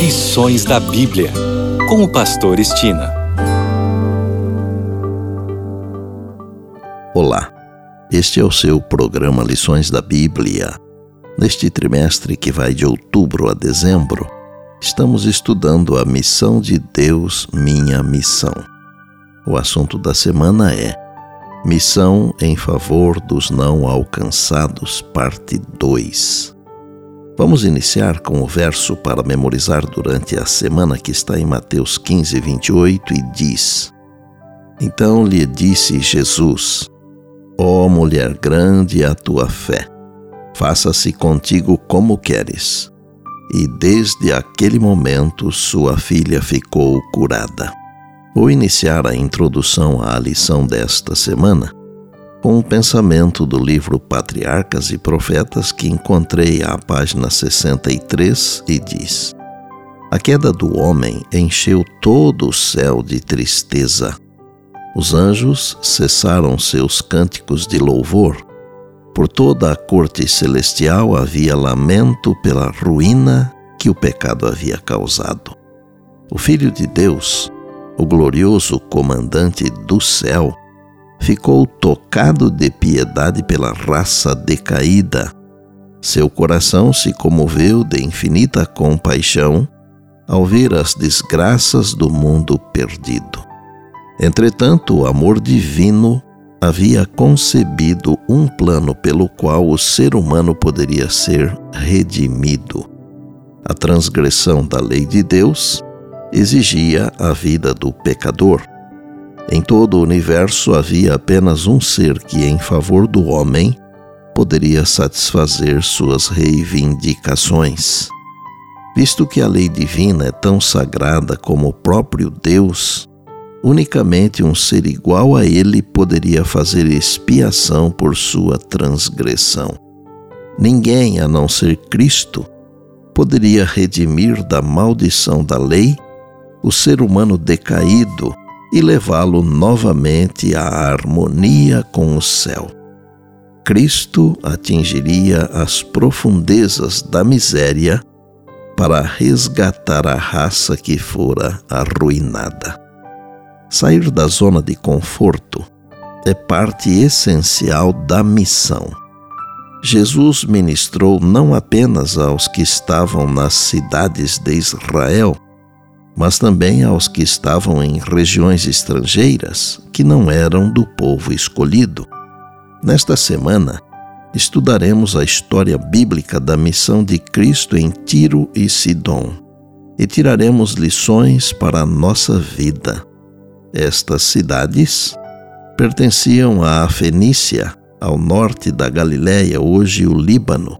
Lições da Bíblia, com o Pastor Estina. Olá, este é o seu programa Lições da Bíblia. Neste trimestre que vai de outubro a dezembro, estamos estudando a missão de Deus, minha missão. O assunto da semana é Missão em favor dos não alcançados, parte 2. Vamos iniciar com o verso para memorizar durante a semana que está em Mateus 15, 28 e diz: Então lhe disse Jesus: Ó oh, mulher grande a tua fé, faça-se contigo como queres. E desde aquele momento sua filha ficou curada. Vou iniciar a introdução à lição desta semana com um pensamento do livro Patriarcas e Profetas que encontrei à página 63 e diz: A queda do homem encheu todo o céu de tristeza. Os anjos cessaram seus cânticos de louvor. Por toda a corte celestial havia lamento pela ruína que o pecado havia causado. O Filho de Deus, o glorioso comandante do céu, ficou tocado de piedade pela raça decaída. Seu coração se comoveu de infinita compaixão ao ver as desgraças do mundo perdido. Entretanto, o amor divino havia concebido um plano pelo qual o ser humano poderia ser redimido. A transgressão da lei de Deus exigia a vida do pecador. Em todo o universo havia apenas um ser que, em favor do homem, poderia satisfazer suas reivindicações. Visto que a lei divina é tão sagrada como o próprio Deus, unicamente um ser igual a ele poderia fazer expiação por sua transgressão. Ninguém, a não ser Cristo, poderia redimir da maldição da lei o ser humano decaído e levá-lo novamente à harmonia com o céu. Cristo atingiria as profundezas da miséria para resgatar a raça que fora arruinada. Sair da zona de conforto é parte essencial da missão. Jesus ministrou não apenas aos que estavam nas cidades de Israel, mas também aos que estavam em regiões estrangeiras que não eram do povo escolhido. Nesta semana, estudaremos a história bíblica da missão de Cristo em Tiro e Sidom e tiraremos lições para a nossa vida. Estas cidades pertenciam à Fenícia, ao norte da Galiléia, hoje o Líbano.